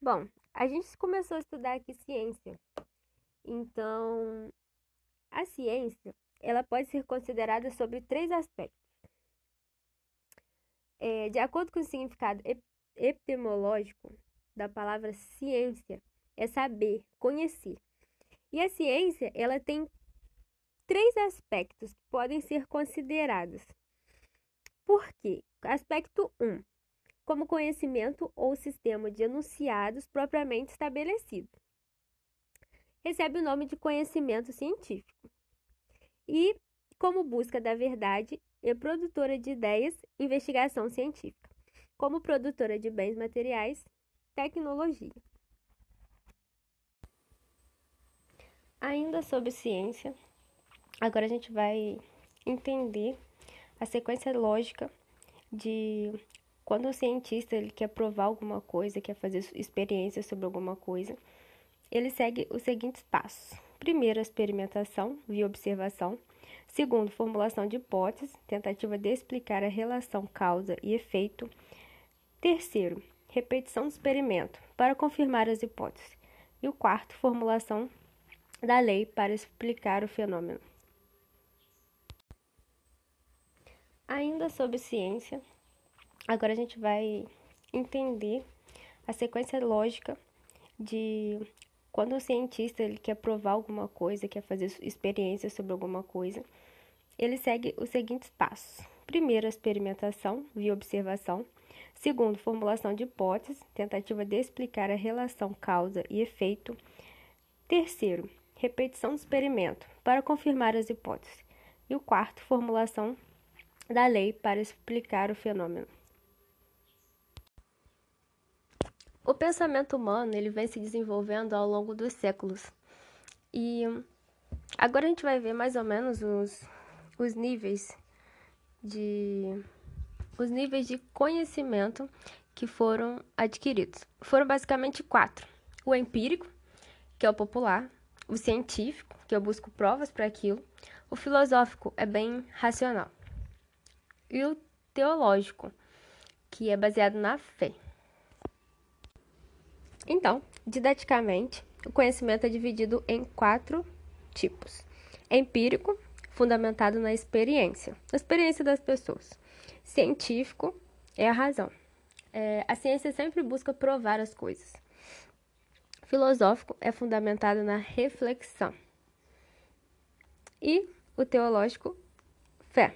Bom, a gente começou a estudar aqui ciência. Então, a ciência, ela pode ser considerada sobre três aspectos. É, de acordo com o significado epistemológico da palavra ciência, é saber, conhecer. E a ciência, ela tem três aspectos que podem ser considerados. Por quê? Aspecto 1. Um, como conhecimento ou sistema de enunciados propriamente estabelecido. Recebe o nome de conhecimento científico. E como busca da verdade e produtora de ideias, investigação científica. Como produtora de bens materiais, tecnologia. Ainda sobre ciência, agora a gente vai entender a sequência lógica de quando o cientista ele quer provar alguma coisa, quer fazer experiências sobre alguma coisa, ele segue os seguintes passos. Primeiro, a experimentação via observação. Segundo, formulação de hipóteses, tentativa de explicar a relação causa e efeito. Terceiro, repetição do experimento para confirmar as hipóteses. E o quarto, formulação da lei para explicar o fenômeno. Ainda sobre ciência, Agora a gente vai entender a sequência lógica de quando o cientista ele quer provar alguma coisa, quer fazer experiências sobre alguma coisa, ele segue os seguintes passos. Primeiro, a experimentação via observação. Segundo, formulação de hipóteses, tentativa de explicar a relação causa e efeito. Terceiro, repetição do experimento para confirmar as hipóteses. E o quarto, formulação da lei para explicar o fenômeno. O pensamento humano ele vem se desenvolvendo ao longo dos séculos. E agora a gente vai ver mais ou menos os, os níveis de os níveis de conhecimento que foram adquiridos. Foram basicamente quatro: o empírico, que é o popular, o científico, que eu busco provas para aquilo, o filosófico é bem racional, e o teológico, que é baseado na fé. Então, didaticamente, o conhecimento é dividido em quatro tipos: empírico, fundamentado na experiência, na experiência das pessoas. Científico é a razão. É, a ciência sempre busca provar as coisas. Filosófico é fundamentado na reflexão. E o teológico, fé.